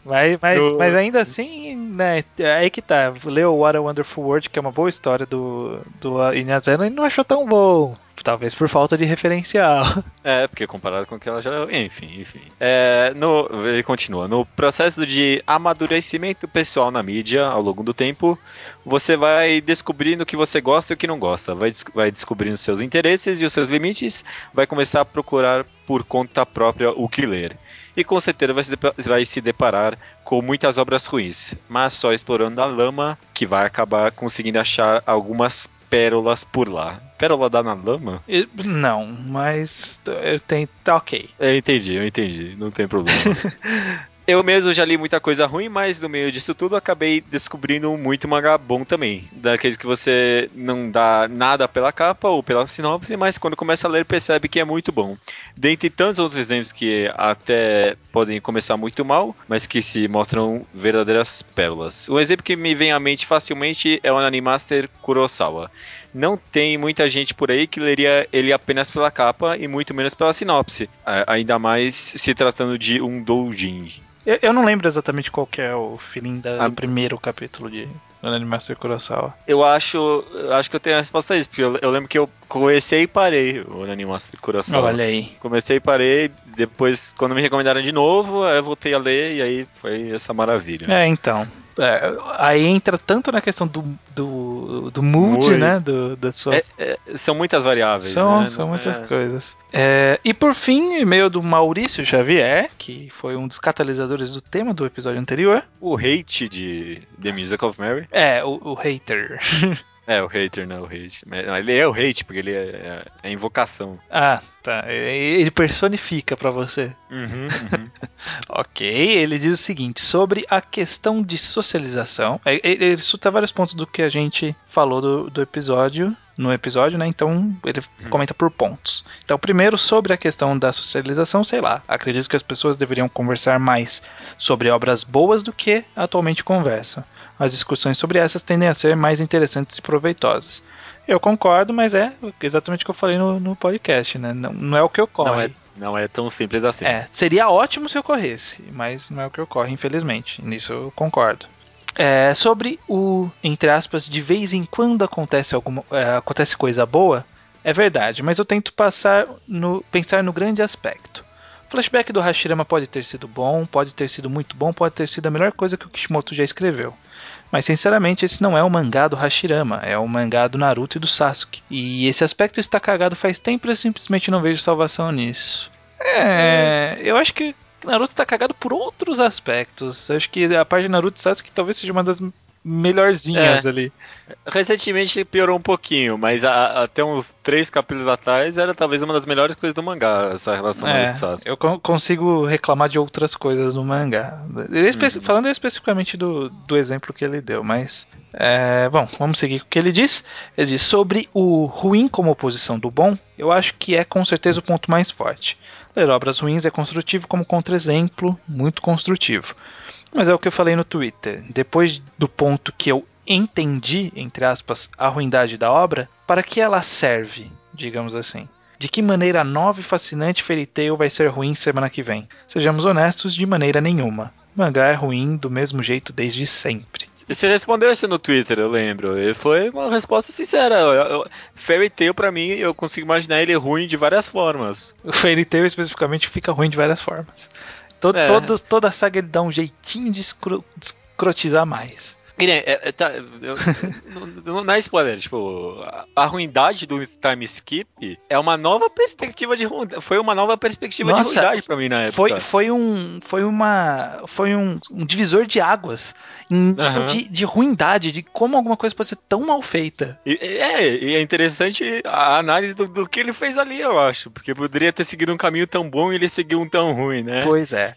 mas, mas, no... mas ainda assim, né? É aí que tá. Leu What a Wonderful World, que é uma boa história do, do Inazano, e não achou tão bom. Talvez por falta de referencial. É, porque comparado com o que ela já. Enfim, enfim. É, no, ele continua. No processo de amadurecimento pessoal na mídia ao longo do tempo, você vai descobrindo o que você gosta e o que não gosta. Vai, vai descobrindo seus interesses e os seus limites. Vai começar a procurar por conta própria o que ler. E com certeza vai se, vai se deparar com muitas obras ruins, mas só explorando a lama que vai acabar conseguindo achar algumas pérolas por lá. Pérola dá na lama? Não, mas eu tenho. Tá ok. Eu entendi, eu entendi. Não tem problema. Eu mesmo já li muita coisa ruim, mas no meio disso tudo acabei descobrindo muito mangá bom também. Daqueles que você não dá nada pela capa ou pela sinopse, mas quando começa a ler percebe que é muito bom. Dentre tantos outros exemplos que até podem começar muito mal, mas que se mostram verdadeiras pérolas. Um exemplo que me vem à mente facilmente é o Animaster Kurosawa. Não tem muita gente por aí que leria ele apenas pela capa e muito menos pela sinopse, ainda mais se tratando de um doujin. Eu, eu, não lembro exatamente qual é o feeling da, do primeiro capítulo de Animaster Kurosawa. Eu acho, eu acho que eu tenho a resposta a isso, porque eu, eu lembro que eu comecei e parei o Animaster Kurosawa. Olha aí. Comecei e parei, depois, quando me recomendaram de novo, eu voltei a ler e aí foi essa maravilha. É, então. É, aí entra tanto na questão do, do, do mood, Muito. né? Do, da sua... É, é, são muitas variáveis. São, né? são muitas é. coisas. É, e por fim, e-mail do Maurício Xavier, que foi um dos catalisadores do tema do episódio anterior. O hate de The Music of Mary. É, o, o hater. É, o hater, não, o hate. Ele é o hate, porque ele é, é, é invocação. Ah, tá. Ele personifica para você. Uhum, uhum. ok, ele diz o seguinte: sobre a questão de socialização. Ele cita vários pontos do que a gente falou do, do episódio. No episódio, né? Então ele uhum. comenta por pontos. Então, primeiro, sobre a questão da socialização, sei lá. Acredito que as pessoas deveriam conversar mais sobre obras boas do que atualmente conversam as discussões sobre essas tendem a ser mais interessantes e proveitosas. Eu concordo, mas é exatamente o que eu falei no, no podcast, né? Não, não, é o que ocorre. Não é, não é tão simples assim. É, seria ótimo se ocorresse, mas não é o que ocorre, infelizmente. Nisso eu concordo. É, sobre o, entre aspas, de vez em quando acontece alguma é, acontece coisa boa, é verdade, mas eu tento passar no, pensar no grande aspecto. O flashback do Hashirama pode ter sido bom, pode ter sido muito bom, pode ter sido a melhor coisa que o Kishimoto já escreveu. Mas sinceramente, esse não é o mangá do Hashirama, é o mangá do Naruto e do Sasuke. E esse aspecto está cagado faz tempo e eu simplesmente não vejo salvação nisso. É, eu acho que Naruto está cagado por outros aspectos. Eu acho que a de Naruto e Sasuke talvez seja uma das melhorzinhas é. ali. Recentemente piorou um pouquinho, mas a, até uns três capítulos atrás era talvez uma das melhores coisas do mangá, essa relação é, do Sasuke. Eu consigo reclamar de outras coisas no mangá. Espe uhum. Falando especificamente do, do exemplo que ele deu, mas. É, bom, vamos seguir com o que ele diz. Ele diz sobre o ruim como oposição do bom, eu acho que é com certeza o ponto mais forte. Ler obras ruins é construtivo como contra-exemplo, muito construtivo. Mas é o que eu falei no Twitter. Depois do ponto que eu entendi, entre aspas, a ruindade da obra, para que ela serve, digamos assim? De que maneira nova e fascinante Fairy Tail vai ser ruim semana que vem? Sejamos honestos, de maneira nenhuma. O mangá é ruim do mesmo jeito desde sempre. Você respondeu isso no Twitter, eu lembro. E foi uma resposta sincera. Eu, eu, Fairy Tail, pra mim, eu consigo imaginar ele ruim de várias formas. O Fairy Tail, especificamente, fica ruim de várias formas. Todo, é. todos, toda a saga ele dá um jeitinho de, escro, de escrotizar mais. É, é, tá, eu, não, não é spoiler, tipo, a, ruindade do time skip é uma nova perspectiva de foi uma nova perspectiva Nossa, de ruindade pra mim na época. Foi, foi um foi uma foi um, um divisor de águas em uhum. de, de ruindade, de como alguma coisa pode ser tão mal feita. E, é, e é interessante a análise do, do que ele fez ali, eu acho, porque poderia ter seguido um caminho tão bom e ele seguiu um tão ruim, né? Pois é.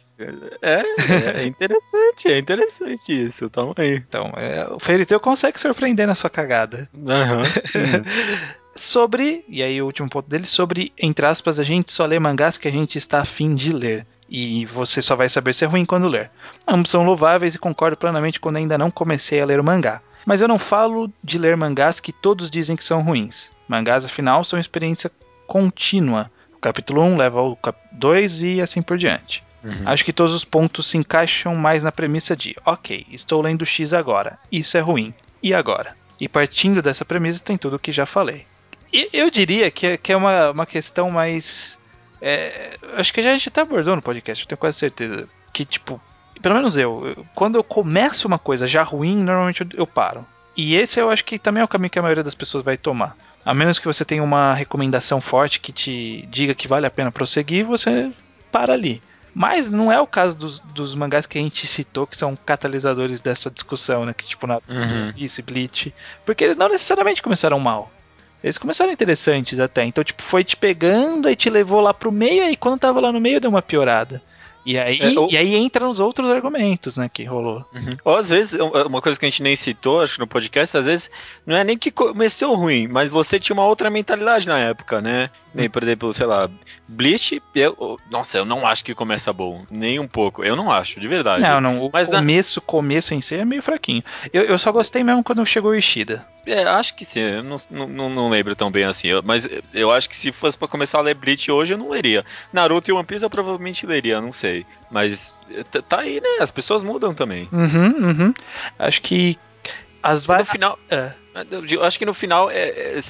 É, é interessante, é interessante isso, toma aí. Então, é, o Fairy Tail consegue surpreender na sua cagada. Uhum. sobre, e aí o último ponto dele, sobre, entre aspas, a gente só lê mangás que a gente está afim de ler. E você só vai saber se é ruim quando ler. Ambos são louváveis e concordo plenamente quando ainda não comecei a ler o mangá. Mas eu não falo de ler mangás que todos dizem que são ruins. Mangás, afinal, são experiência contínua. O capítulo 1 leva ao 2 e assim por diante. Uhum. Acho que todos os pontos se encaixam mais na premissa de: ok, estou lendo X agora, isso é ruim, e agora? E partindo dessa premissa tem tudo o que já falei. E eu diria que é, que é uma, uma questão mais. É, acho que a gente até abordou no podcast, eu tenho quase certeza. Que, tipo, pelo menos eu, quando eu começo uma coisa já ruim, normalmente eu, eu paro. E esse eu acho que também é o caminho que a maioria das pessoas vai tomar. A menos que você tenha uma recomendação forte que te diga que vale a pena prosseguir, você para ali. Mas não é o caso dos, dos mangás que a gente citou, que são catalisadores dessa discussão, né? Que tipo, na uhum. isso, Bleach. Porque eles não necessariamente começaram mal. Eles começaram interessantes até. Então, tipo, foi te pegando e te levou lá pro meio, e quando tava lá no meio deu uma piorada. E aí, é, ou... e aí entra os outros argumentos, né, que rolou. Uhum. Ou às vezes, uma coisa que a gente nem citou, acho que no podcast, às vezes, não é nem que começou ruim, mas você tinha uma outra mentalidade na época, né? Nem, por exemplo, sei lá, Bleach, eu, nossa, eu não acho que começa bom, nem um pouco. Eu não acho, de verdade. Não, não, o mas começo, na... começo em si é meio fraquinho. Eu, eu só gostei mesmo quando chegou o Ishida. É, acho que sim, eu não, não, não lembro tão bem assim, eu, mas eu acho que se fosse para começar a ler Bleach hoje, eu não leria. Naruto e One Piece eu provavelmente leria, não sei. Mas tá aí, né? As pessoas mudam também. Uhum, uhum. Acho que as. No final. É. Eu acho que no final é, é,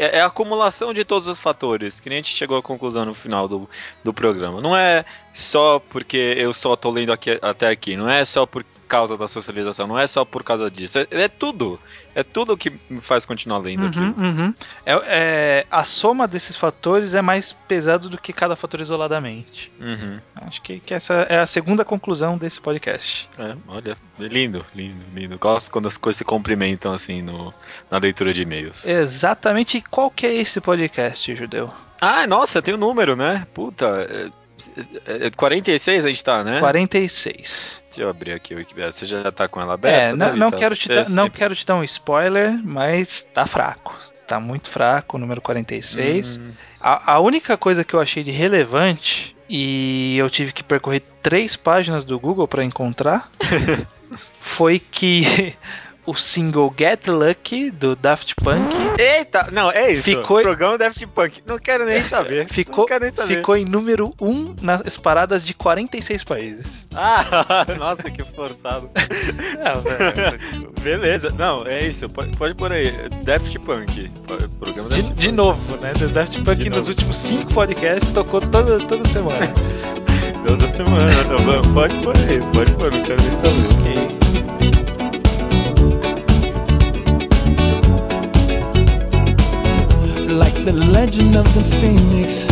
é, é, a acumulação de todos os fatores, que nem a gente chegou à conclusão no final do, do programa. Não é só porque eu só tô lendo aqui, até aqui, não é só por causa da socialização, não é só por causa disso, é, é tudo. É tudo que me faz continuar lendo uhum, aqui. Uhum. É, é, a soma desses fatores é mais pesado do que cada fator isoladamente. Uhum. Acho que, que, essa é a segunda conclusão desse podcast. É, olha, lindo, lindo, lindo. Gosto quando as coisas se cumprimentam assim no, na leitura de e-mails. Exatamente. Qual que é esse podcast, Judeu? Ah, nossa, tem o um número, né? Puta, é, é 46 a gente tá, né? 46. Deixa eu abrir aqui o Wikipedia. Você já tá com ela aberta? É, não, não, quero, te dar, não quero te dar um spoiler, mas tá fraco. Tá muito fraco o número 46. Hum. A, a única coisa que eu achei de relevante, e eu tive que percorrer três páginas do Google para encontrar, foi que o single Get Lucky do Daft Punk. Eita, não, é isso. Ficou- Programa Daft Punk. Não quero nem saber. Ficou, não quero nem saber. ficou em número 1 um nas paradas de 46 países. Ah, nossa, que forçado. Não. Beleza. Não, é isso. Pode, pode pôr aí. Daft Punk. Programa De, Daft de Punk. novo, né? Daft Punk De nos novo. últimos 5 podcasts tocou toda, toda semana. Toda semana. Então, Pode pôr aí. Pode pôr, não quero nem saber. Ok. The legend of the phoenix.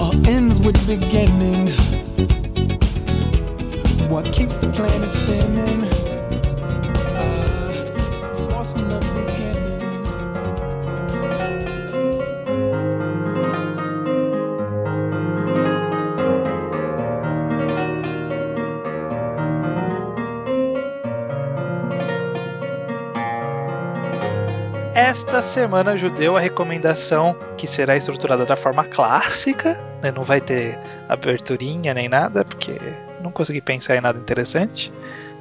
All ends with beginnings. What keeps the planet spinning? Esta semana judeu a recomendação que será estruturada da forma clássica, né? não vai ter aberturinha nem nada, porque não consegui pensar em nada interessante.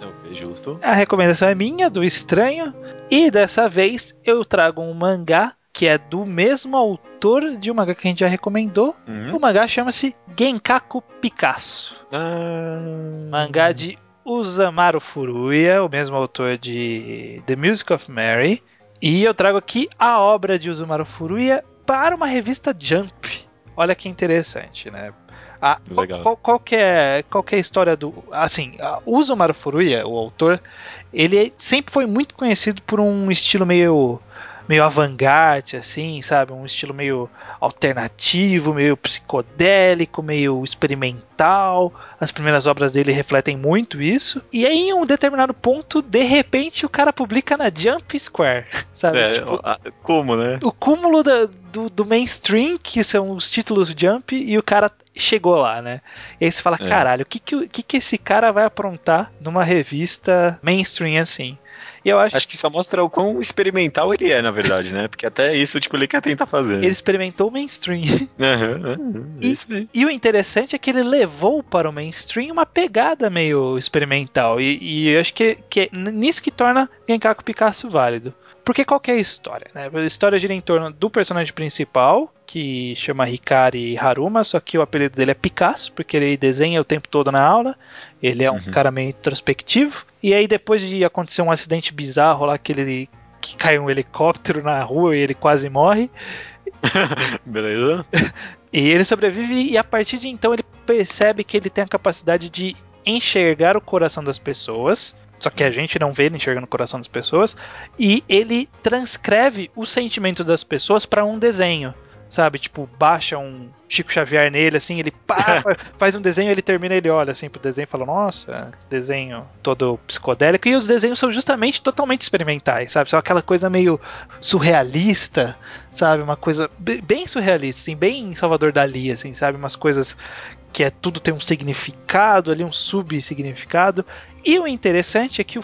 Ok, justo. A recomendação é minha, do Estranho, e dessa vez eu trago um mangá que é do mesmo autor de um mangá que a gente já recomendou. Uhum. O mangá chama-se Genkaku Picasso. Ah, Mangá de Usamaru Furuya, o mesmo autor de The Music of Mary. E eu trago aqui a obra de Usumaru Furuya para uma revista Jump. Olha que interessante, né? A, qual, Legal. qual, qual que é, qual que é a história do. Assim, o Usumaru Furuya, o autor, ele sempre foi muito conhecido por um estilo meio. Meio avant-garde, assim, sabe? Um estilo meio alternativo, meio psicodélico, meio experimental. As primeiras obras dele refletem muito isso. E aí, em um determinado ponto, de repente, o cara publica na Jump Square, sabe? é, Tipo, como, né? o cúmulo da- do, do mainstream, que são os títulos Jump, e o cara chegou lá, né? E aí você fala, É. caralho, o que que, que que esse cara vai aprontar numa revista mainstream assim? E eu acho Acho que só mostra o quão experimental ele é, na verdade, né? Porque até isso, tipo, ele quer tentar fazer. ele experimentou o mainstream. Aham, é E- isso aí. E o interessante é que ele levou para o mainstream uma pegada meio experimental. E, e eu acho que, que é nisso que torna Genkaku Picasso válido. Porque qual que é a história? Né? A história gira em torno do personagem principal, que chama Hikari Haruma, só que o apelido dele é Picasso, porque ele desenha o tempo todo na aula. Ele é um Uhum. cara meio introspectivo. E aí, depois de acontecer um acidente bizarro lá, que ele que cai um helicóptero na rua e ele quase morre, Beleza? e ele sobrevive e a partir de então ele percebe que ele tem a capacidade de enxergar o coração das pessoas. Só que a gente não vê ele enxergando o coração das pessoas. E ele transcreve os sentimentos das pessoas para um desenho. Sabe? Tipo, baixa um Chico Xavier nele, assim, ele pá, faz um desenho, ele termina, ele olha assim pro desenho e fala, nossa, desenho todo psicodélico. E os desenhos são justamente totalmente experimentais, sabe? São aquela coisa meio surrealista, sabe? Uma coisa be- bem surrealista, assim, bem Salvador Dali, assim, sabe? Umas coisas que é tudo tem um significado ali, um subsignificado. E o interessante é que o,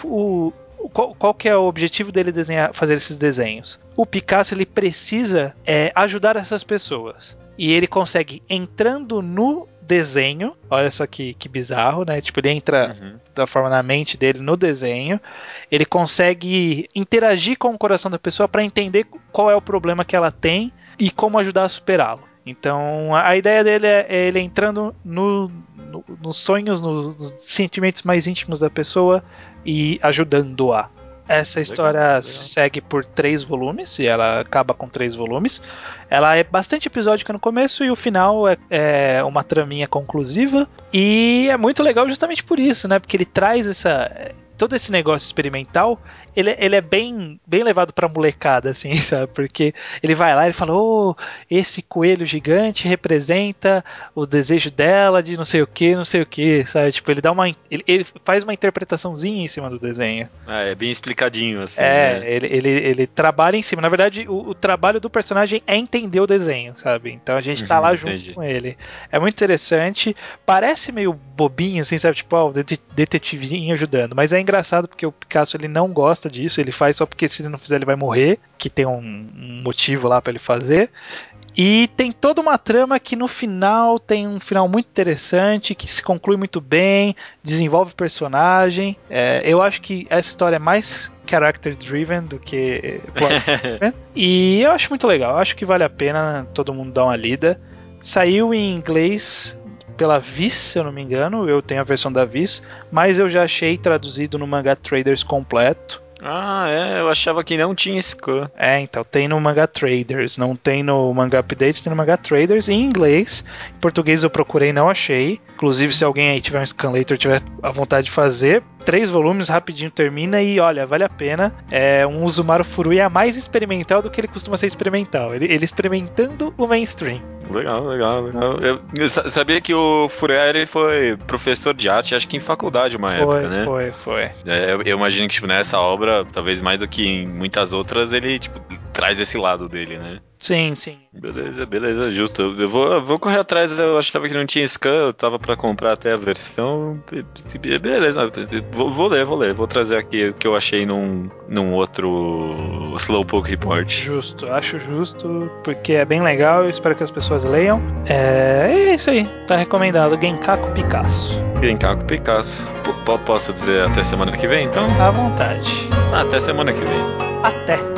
o- qual, qual que é o objetivo dele desenhar, fazer esses desenhos? O Picasso ele precisa é, ajudar essas pessoas e ele consegue entrando no desenho. Olha só que, que bizarro, né? Tipo ele entra Uhum. da forma na mente dele no desenho, ele consegue interagir com o coração da pessoa para entender qual é o problema que ela tem e como ajudar a superá-lo. Então a ideia dele é, é ele entrando no, no- nos sonhos, no- nos sentimentos mais íntimos da pessoa e ajudando-a. Essa história legal. segue por três volumes e ela acaba com três volumes. Ela é bastante episódica no começo e o final é, é uma traminha conclusiva. E é muito legal justamente por isso, né? Porque ele traz essa. Todo esse negócio experimental, ele, ele é bem, bem levado pra molecada, assim, sabe? Porque ele vai lá e fala: Ô, esse coelho gigante representa o desejo dela de não sei o que, não sei o que, sabe? Tipo, ele dá uma. Ele, ele faz uma interpretaçãozinha em cima do desenho. Ah, é bem explicadinho, assim. É, né? ele, ele, ele trabalha em cima. Na verdade, o, o trabalho do personagem é entender o desenho, sabe? Então a gente tá Uhum, lá entendi. junto com ele. É muito interessante. Parece meio bobinho, assim, sabe? Tipo, ó, o det- detetivinho ajudando. Mas é engraçado porque o Picasso ele não gosta disso. Ele faz só porque se ele não fizer ele vai morrer. Que tem um, um motivo lá pra ele fazer. E tem toda uma trama que no final tem um final muito interessante, que se conclui muito bem, desenvolve o personagem. É, eu acho que essa história é mais character driven do que driven. E eu acho muito legal, eu acho que vale a pena todo mundo dar uma lida. Saiu em inglês pela Viz, se eu não me engano, eu tenho a versão da Viz, mas eu já achei traduzido no Manga Traders completo. Ah, é, eu achava que não tinha scan. É, então tem no Manga Traders, não tem no Manga Updates, tem no Manga Traders em inglês. Em português eu procurei e não achei. Inclusive, se alguém aí tiver um Scanlator tiver a vontade de fazer, três volumes, rapidinho termina e olha, vale a pena. É um Usumaru Furuya mais experimental do que ele costuma ser experimental. Ele, ele experimentando o mainstream. Legal, legal, legal. Eu, eu sa- sabia que o Furieri foi professor de arte, acho que em faculdade uma Foi, época, né? foi, foi. É, eu, eu imagino que tipo, nessa obra, talvez mais do que em muitas outras, ele tipo, traz esse lado dele, né? Sim, sim. Beleza, beleza, justo. Eu vou, eu vou correr atrás, eu achava que não tinha scan, eu tava pra comprar até a versão. Be- Beleza, vou, vou ler, vou ler. Vou trazer aqui o que eu achei num, num outro Slowpoke Report. Justo, acho justo, porque é bem legal, eu espero que as pessoas leiam. É, é isso aí, tá recomendado. Genkaku Picasso. Genkaku Picasso. P- posso dizer até semana que vem, então? À vontade. Até semana que vem. Até.